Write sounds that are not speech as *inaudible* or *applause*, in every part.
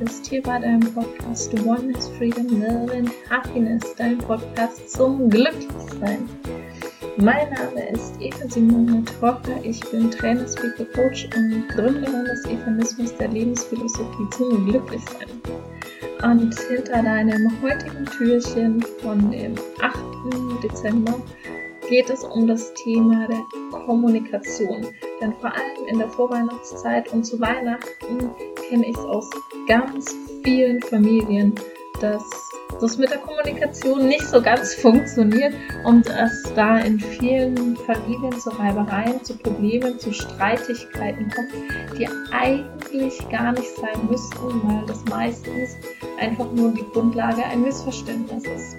bist. Hier bei deinem Podcast Oneness, Freedom, Love Happiness, dein Podcast zum Glücklichsein. Mein Name ist Eva Simone Trocker. Ich bin Trainer, Speaker, Coach und Gründerin des Evanismus der Lebensphilosophie zum Glücklichsein. Und hinter deinem heutigen Türchen von dem 8. Dezember geht es um das Thema der Kommunikation. Denn vor allem in der Vorweihnachtszeit und zu Weihnachten kenne ich es aus ganz vielen Familien, dass das mit der Kommunikation nicht so ganz *laughs* funktioniert und es da in vielen Familien zu Reibereien, zu Problemen, zu Streitigkeiten kommt, die eigentlich gar nicht sein müssten, weil das meistens einfach nur die Grundlage ein Missverständnis ist.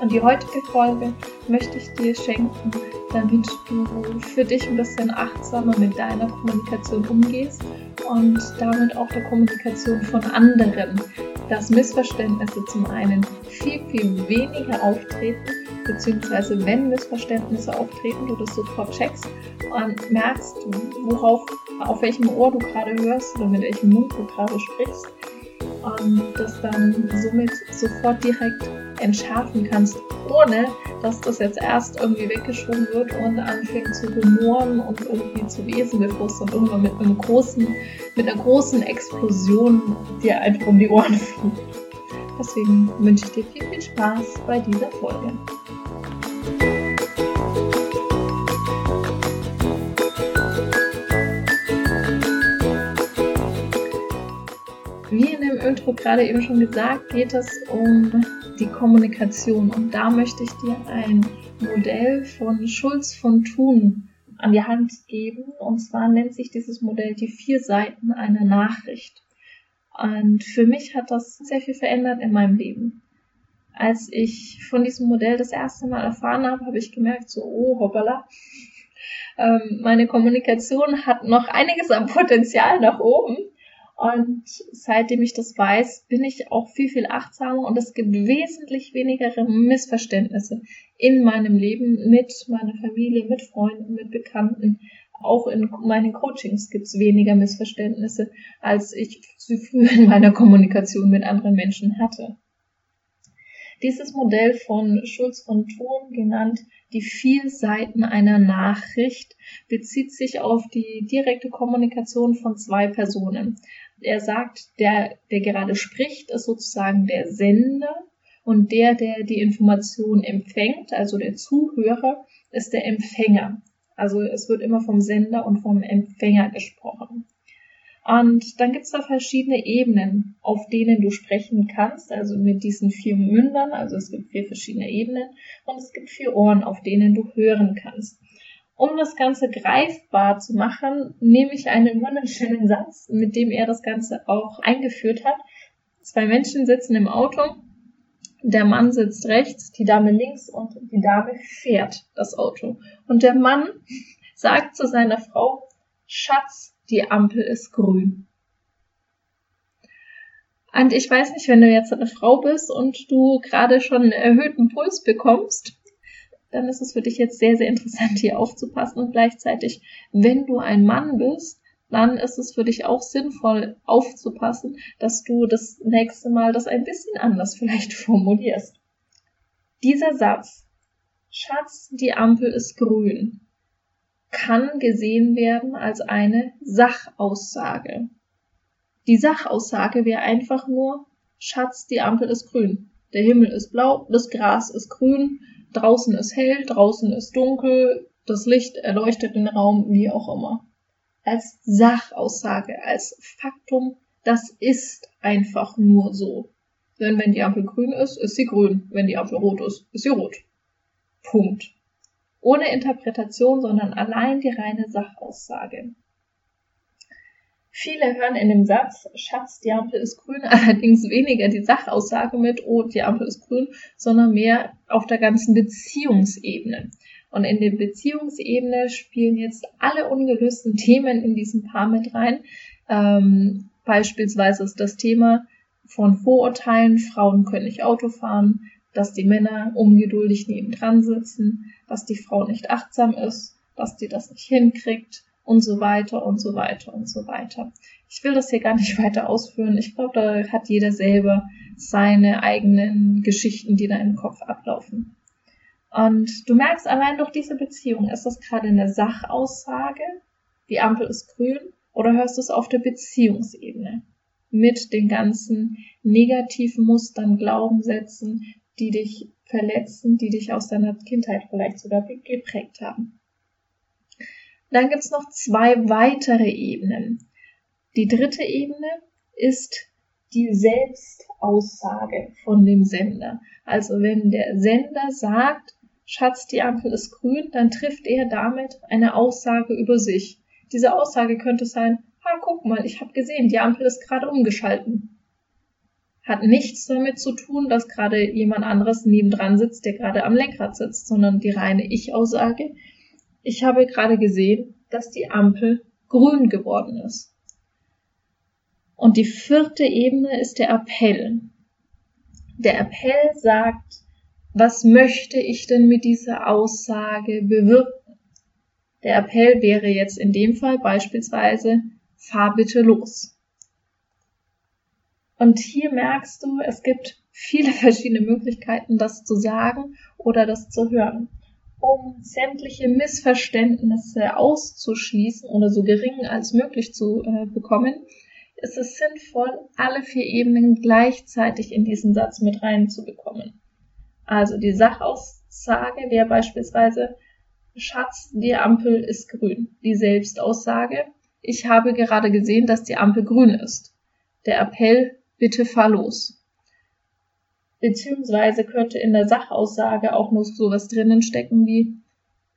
Und die heutige Folge möchte ich dir schenken, damit du für dich ein bisschen achtsamer mit deiner Kommunikation umgehst und damit auch der Kommunikation von anderen, dass Missverständnisse zum einen viel, viel weniger auftreten, beziehungsweise wenn Missverständnisse auftreten, du das sofort checkst und merkst, worauf, auf welchem Ohr du gerade hörst oder mit welchem Mund du gerade sprichst und das dann somit sofort direkt entschärfen kannst, ohne dass das jetzt erst irgendwie weggeschoben wird und anfängt zu rumoren und irgendwie zu wesen, bevor es dann irgendwann mit einem großen, mit einer großen Explosion dir einfach um die Ohren fliegt. Deswegen wünsche ich dir viel, viel Spaß bei dieser Folge. Wie in dem Intro gerade eben schon gesagt, geht es um die Kommunikation. Und da möchte ich dir ein Modell von Schulz von Thun an die Hand geben. Und zwar nennt sich dieses Modell die vier Seiten einer Nachricht. Und für mich hat das sehr viel verändert in meinem Leben. Als ich von diesem Modell das erste Mal erfahren habe, habe ich gemerkt, so, oh, hoppala, ähm, meine Kommunikation hat noch einiges an Potenzial nach oben. Und seitdem ich das weiß, bin ich auch viel, viel achtsamer und es gibt wesentlich weniger Missverständnisse in meinem Leben mit meiner Familie, mit Freunden, mit Bekannten. Auch in meinen Coachings gibt es weniger Missverständnisse, als ich sie früher in meiner Kommunikation mit anderen Menschen hatte. Dieses Modell von Schulz von Thun, genannt die vier Seiten einer Nachricht, bezieht sich auf die direkte Kommunikation von zwei Personen. Er sagt, der, der gerade spricht, ist sozusagen der Sender und der, der die Information empfängt, also der Zuhörer, ist der Empfänger. Also es wird immer vom Sender und vom Empfänger gesprochen. Und dann gibt es da verschiedene Ebenen, auf denen du sprechen kannst, also mit diesen vier Mündern, also es gibt vier verschiedene Ebenen und es gibt vier Ohren, auf denen du hören kannst. Um das Ganze greifbar zu machen, nehme ich einen wunderschönen Satz, mit dem er das Ganze auch eingeführt hat. Zwei Menschen sitzen im Auto, der Mann sitzt rechts, die Dame links und die Dame fährt das Auto. Und der Mann sagt zu seiner Frau, Schatz, die Ampel ist grün. Und ich weiß nicht, wenn du jetzt eine Frau bist und du gerade schon einen erhöhten Puls bekommst, dann ist es für dich jetzt sehr, sehr interessant, hier aufzupassen. Und gleichzeitig, wenn du ein Mann bist, dann ist es für dich auch sinnvoll aufzupassen, dass du das nächste Mal das ein bisschen anders vielleicht *laughs* formulierst. Dieser Satz, Schatz, die Ampel ist grün, kann gesehen werden als eine Sachaussage. Die Sachaussage wäre einfach nur, Schatz, die Ampel ist grün. Der Himmel ist blau, das Gras ist grün, draußen ist hell, draußen ist dunkel, das Licht erleuchtet den Raum, wie auch immer. Als Sachaussage, als Faktum, das ist einfach nur so. Denn wenn die Ampel grün ist, ist sie grün. Wenn die Ampel rot ist, ist sie rot. Punkt. Ohne Interpretation, sondern allein die reine Sachaussage. Viele hören in dem Satz, Schatz, die Ampel ist grün, *laughs* allerdings weniger die Sachaussage mit, oh, die Ampel ist grün, sondern mehr auf der ganzen Beziehungsebene. Und in der Beziehungsebene spielen jetzt alle ungelösten Themen in diesem Paar mit rein. Ähm, beispielsweise ist das Thema von Vorurteilen, Frauen können nicht Auto fahren, dass die Männer ungeduldig nebendran sitzen, dass die Frau nicht achtsam ist, dass die das nicht hinkriegt, und so weiter und so weiter und so weiter. Ich will das hier gar nicht *laughs* weiter ausführen. Ich glaube, da hat jeder selber seine eigenen Geschichten, die da im Kopf ablaufen. Und du merkst allein durch diese Beziehung, ist das gerade eine Sachaussage, die Ampel ist grün, oder hörst du es auf der Beziehungsebene? Mit den ganzen negativen Mustern, Glaubenssätzen, die dich verletzen, die dich aus deiner Kindheit vielleicht sogar geprägt haben. Dann gibt's noch zwei weitere Ebenen. Die dritte Ebene ist die Selbstaussage von dem Sender. Also wenn der Sender sagt, Schatz, die Ampel ist grün, dann trifft er damit eine Aussage über sich. Diese Aussage könnte sein, ha, guck mal, ich habe gesehen, die Ampel ist gerade umgeschalten. Hat nichts damit zu tun, dass gerade jemand anderes nebendran sitzt, der gerade am Lenkrad sitzt, sondern die reine Ich-Aussage. Ich habe gerade gesehen, dass die Ampel grün geworden ist. Und die vierte Ebene ist der Appell. Der Appell sagt, was möchte ich denn mit dieser Aussage bewirken? Der Appell wäre jetzt in dem Fall beispielsweise, fahr bitte los. Und hier merkst du, es gibt viele *laughs* verschiedene Möglichkeiten, das zu sagen oder das zu hören. Um sämtliche Missverständnisse auszuschließen oder so gering als möglich zu äh, bekommen, ist es sinnvoll, alle vier Ebenen gleichzeitig in diesen Satz mit reinzubekommen. Also die Sachaussage wäre beispielsweise, Schatz, die Ampel ist grün. Die Selbstaussage, ich habe gerade gesehen, dass die Ampel grün ist. Der Appell, bitte fahr los. Beziehungsweise könnte in der Sachaussage auch nur sowas drinnen stecken wie,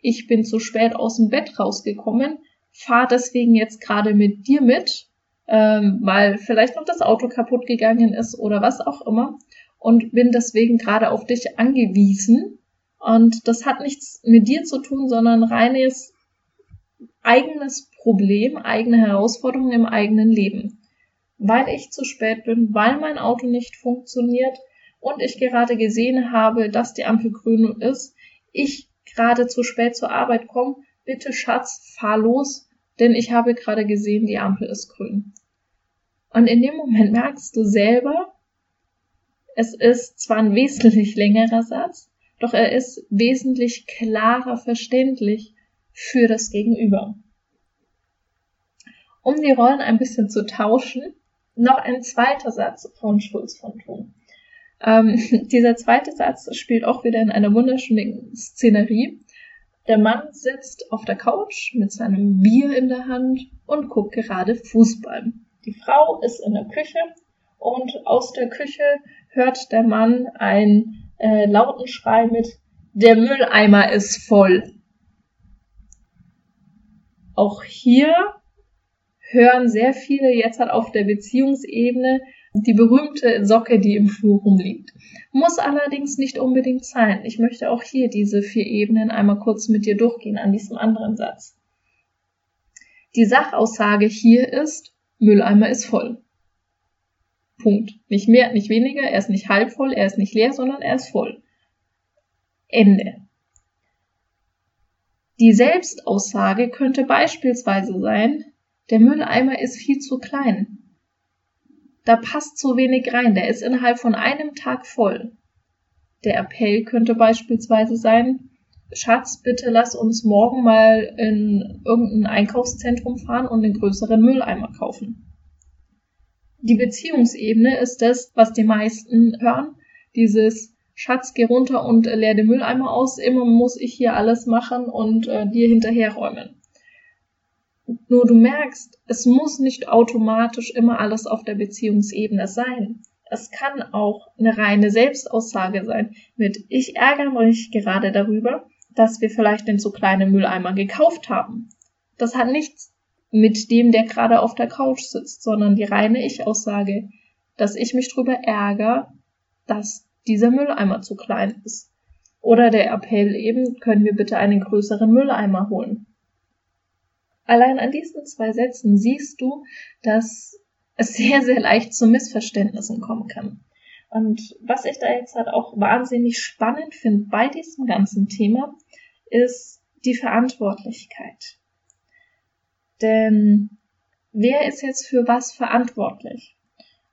ich bin zu spät aus dem Bett rausgekommen, fahr deswegen jetzt gerade mit dir mit, ähm, weil vielleicht noch das Auto kaputt gegangen ist oder was auch immer und bin deswegen gerade auf dich angewiesen. Und das hat nichts mit dir zu tun, sondern reines eigenes Problem, eigene Herausforderungen im eigenen Leben. Weil ich zu spät bin, weil mein Auto nicht funktioniert und ich gerade gesehen habe, dass die Ampel grün ist, ich gerade zu spät zur Arbeit komme, bitte Schatz, fahr los, denn ich habe gerade gesehen, die Ampel ist grün. Und in dem Moment merkst du selber, es ist zwar ein wesentlich längerer Satz, doch er ist wesentlich klarer verständlich für das Gegenüber. Um die Rollen ein bisschen zu tauschen, noch ein zweiter Satz von Schulz von Thun. Ähm, *laughs* dieser zweite Satz spielt auch wieder in einer wunderschönen Szenerie. Der Mann sitzt auf der Couch mit seinem Bier in der Hand und guckt gerade Fußball. Die Frau ist in der Küche und aus der Küche hört der Mann einen äh, lauten Schrei mit Der Mülleimer ist voll. Auch hier hören sehr viele jetzt halt auf der Beziehungsebene die berühmte Socke, die im Flur rumliegt. Muss allerdings nicht unbedingt sein. Ich möchte auch hier diese vier Ebenen einmal kurz mit dir durchgehen an diesem anderen Satz. Die Sachaussage hier ist, Mülleimer ist voll. Punkt. Nicht mehr, nicht weniger. Er ist nicht halb voll, er ist nicht leer, sondern er ist voll. Ende. Die Selbstaussage könnte beispielsweise sein, der Mülleimer ist viel zu klein. Da passt zu wenig rein, der ist innerhalb von einem Tag voll. Der Appell könnte beispielsweise sein, Schatz, bitte lass uns morgen mal in irgendein Einkaufszentrum fahren und den größeren Mülleimer kaufen. Die Beziehungsebene ist das, was die meisten hören. Dieses Schatz, geh runter und leer den Mülleimer aus. Immer muss ich hier alles machen und äh, dir hinterherräumen. Nur du merkst, es muss nicht automatisch immer alles auf der Beziehungsebene sein. Es kann auch eine reine Selbstaussage sein mit ich ärgere mich gerade darüber, dass wir vielleicht den zu kleinen Mülleimer gekauft haben. Das hat nichts mit dem, der gerade auf der Couch sitzt, sondern die reine Ich-Aussage, dass ich mich drüber ärgere, dass dieser Mülleimer zu klein ist. Oder der Appell eben, können wir bitte einen größeren Mülleimer holen. Allein an diesen zwei Sätzen siehst du, dass es sehr, sehr leicht zu Missverständnissen kommen kann. Und was ich da jetzt halt auch wahnsinnig spannend finde bei diesem ganzen Thema, ist die Verantwortlichkeit. Denn wer ist jetzt für was verantwortlich?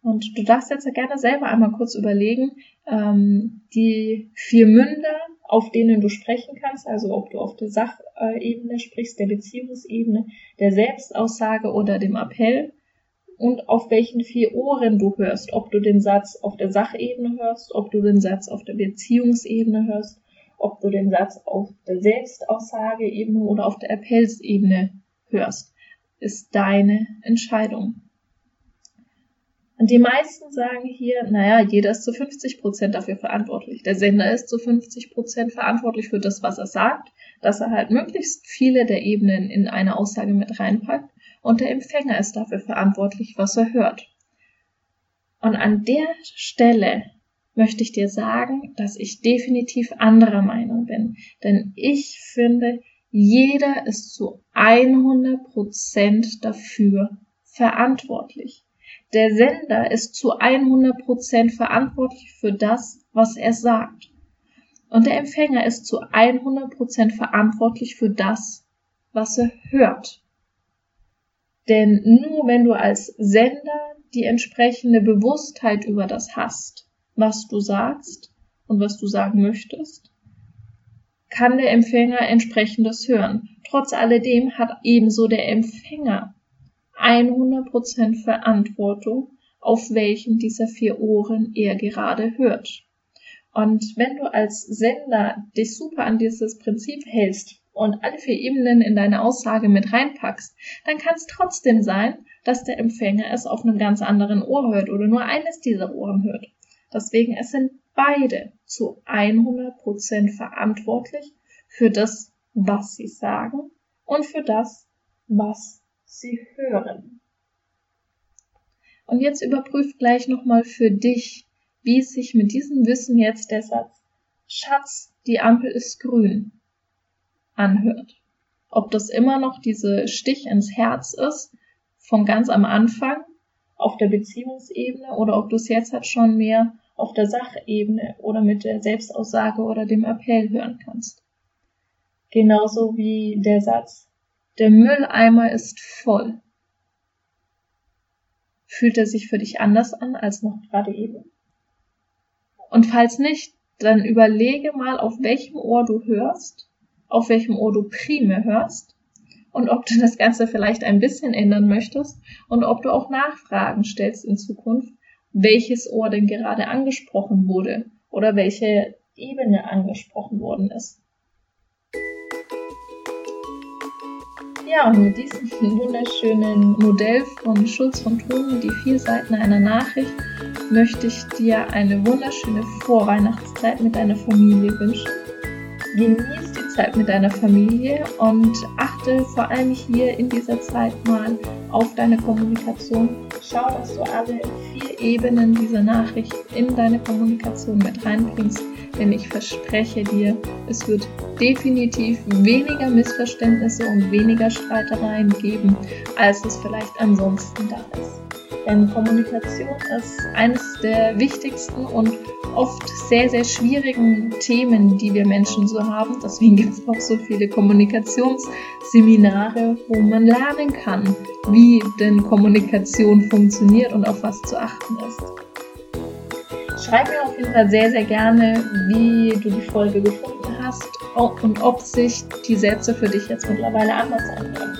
Und du darfst jetzt ja gerne selber einmal kurz überlegen, ähm, die vier Münder, auf denen du sprechen kannst, also ob du auf der Sachebene sprichst, der Beziehungsebene, der Selbstaussage oder dem Appell und auf welchen vier Ohren du hörst, ob du den Satz auf der Sachebene hörst, ob du den Satz auf der Beziehungsebene hörst, ob du den Satz auf der Selbstaussageebene oder auf der Appellsebene hörst, ist deine Entscheidung. Und die meisten sagen hier, naja, jeder ist zu 50 Prozent dafür verantwortlich. Der Sender ist zu 50 Prozent verantwortlich für das, was er sagt, dass er halt möglichst viele der Ebenen in eine Aussage mit reinpackt und der Empfänger ist dafür verantwortlich, was er hört. Und an der Stelle möchte ich dir sagen, dass ich definitiv anderer Meinung bin. Denn ich finde, jeder ist zu 100 Prozent dafür verantwortlich. Der Sender ist zu 100 Prozent verantwortlich für das, was er sagt. Und der Empfänger ist zu 100 Prozent verantwortlich für das, was er hört. Denn nur wenn du als Sender die entsprechende Bewusstheit über das hast, was du sagst und was du sagen möchtest, kann der Empfänger entsprechendes hören. Trotz alledem hat ebenso der Empfänger 100% Verantwortung, auf welchen dieser vier Ohren er gerade hört. Und wenn du als Sender dich super an dieses Prinzip hältst, und alle vier Ebenen in deine Aussage mit reinpackst, dann kann es trotzdem sein, dass der Empfänger es auf einem ganz anderen Ohr hört oder nur eines dieser Ohren hört. Deswegen, es sind beide zu 100% verantwortlich für das, was sie sagen und für das, was sie hören. Und jetzt überprüf gleich nochmal für dich, wie es sich mit diesem Wissen jetzt der Satz Schatz, die Ampel ist grün anhört. Ob das immer noch diese Stich ins Herz ist, von ganz am Anfang auf der Beziehungsebene oder ob du es jetzt halt schon mehr auf der Sachebene oder mit der Selbstaussage oder dem Appell hören kannst. Genauso wie der Satz, der Mülleimer ist voll. Fühlt er sich für dich anders an als noch gerade eben? Und falls nicht, dann überlege mal, auf welchem Ohr du hörst auf welchem Ohr du primär hörst und ob du das Ganze vielleicht ein bisschen ändern möchtest und ob du auch Nachfragen stellst in Zukunft, welches Ohr denn gerade angesprochen wurde oder welche Ebene angesprochen worden ist. Ja, und mit diesem *laughs* wunderschönen Modell von Schulz von Thun, die vier Seiten einer Nachricht, möchte ich dir eine wunderschöne Vorweihnachtszeit mit deiner Familie wünschen. Genieß Zeit mit deiner Familie und achte vor allem hier in dieser Zeit mal auf deine Kommunikation. Schau, dass du alle vier Ebenen dieser Nachricht in deine Kommunikation mit reinbringst, denn ich verspreche dir, es wird definitiv weniger Missverständnisse und weniger Streitereien geben, als es vielleicht ansonsten da ist. Denn Kommunikation ist eines der wichtigsten und oft sehr, sehr schwierigen Themen, die wir Menschen so haben. Deswegen gibt es auch so viele Kommunikationsseminare, wo man lernen kann, wie denn Kommunikation funktioniert und auf was zu achten ist. Schreib mir auf jeden Fall sehr, sehr gerne, wie du die Folge gefunden hast und ob sich die Sätze für dich jetzt mittlerweile anders anhören.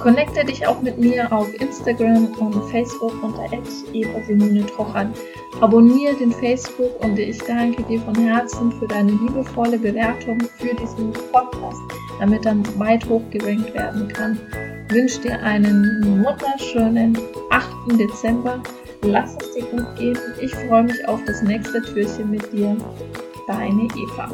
Connecte dich auch mit mir auf Instagram und Facebook unter Eva Simone Trochern. Abonniere den Facebook und ich danke dir von Herzen für deine liebevolle Bewertung für diesen Podcast, damit er weit hochgerankt werden kann. Ich wünsche dir einen wunderschönen 8. Dezember lass es dir gut gehen. Ich freue mich auf das nächste Türchen mit dir. Deine Eva.